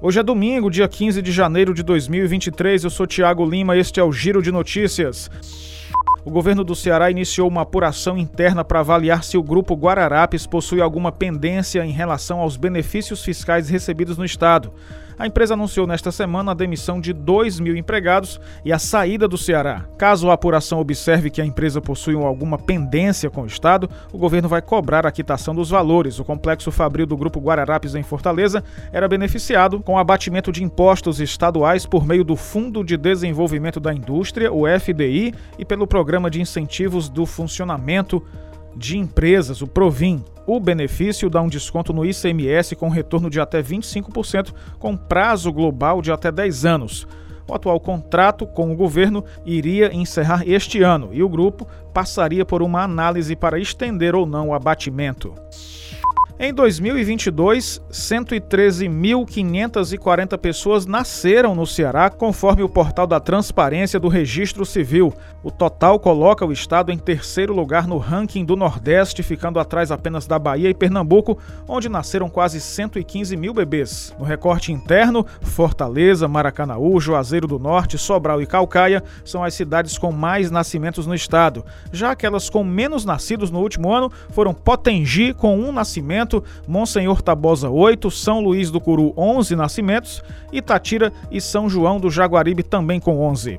Hoje é domingo, dia 15 de janeiro de 2023. Eu sou Tiago Lima, este é o Giro de Notícias. O governo do Ceará iniciou uma apuração interna para avaliar se o grupo Guararapes possui alguma pendência em relação aos benefícios fiscais recebidos no estado. A empresa anunciou nesta semana a demissão de 2 mil empregados e a saída do Ceará. Caso a apuração observe que a empresa possui alguma pendência com o Estado, o governo vai cobrar a quitação dos valores. O complexo fabril do Grupo Guararapes em Fortaleza era beneficiado com abatimento de impostos estaduais por meio do Fundo de Desenvolvimento da Indústria, o FDI, e pelo Programa de Incentivos do Funcionamento de Empresas, o Provim. O benefício dá um desconto no ICMS com retorno de até 25%, com prazo global de até 10 anos. O atual contrato com o governo iria encerrar este ano e o grupo passaria por uma análise para estender ou não o abatimento. Em 2022, 113.540 pessoas nasceram no Ceará, conforme o portal da Transparência do Registro Civil. O total coloca o estado em terceiro lugar no ranking do Nordeste, ficando atrás apenas da Bahia e Pernambuco, onde nasceram quase 115 mil bebês. No recorte interno, Fortaleza, Maracanaú, Juazeiro do Norte, Sobral e Calcaia são as cidades com mais nascimentos no estado. Já aquelas com menos nascidos no último ano foram Potengi, com um nascimento nascimento, Monsenhor Tabosa 8, São Luís do Curu 11 nascimentos, Itatira e São João do Jaguaribe também com 11.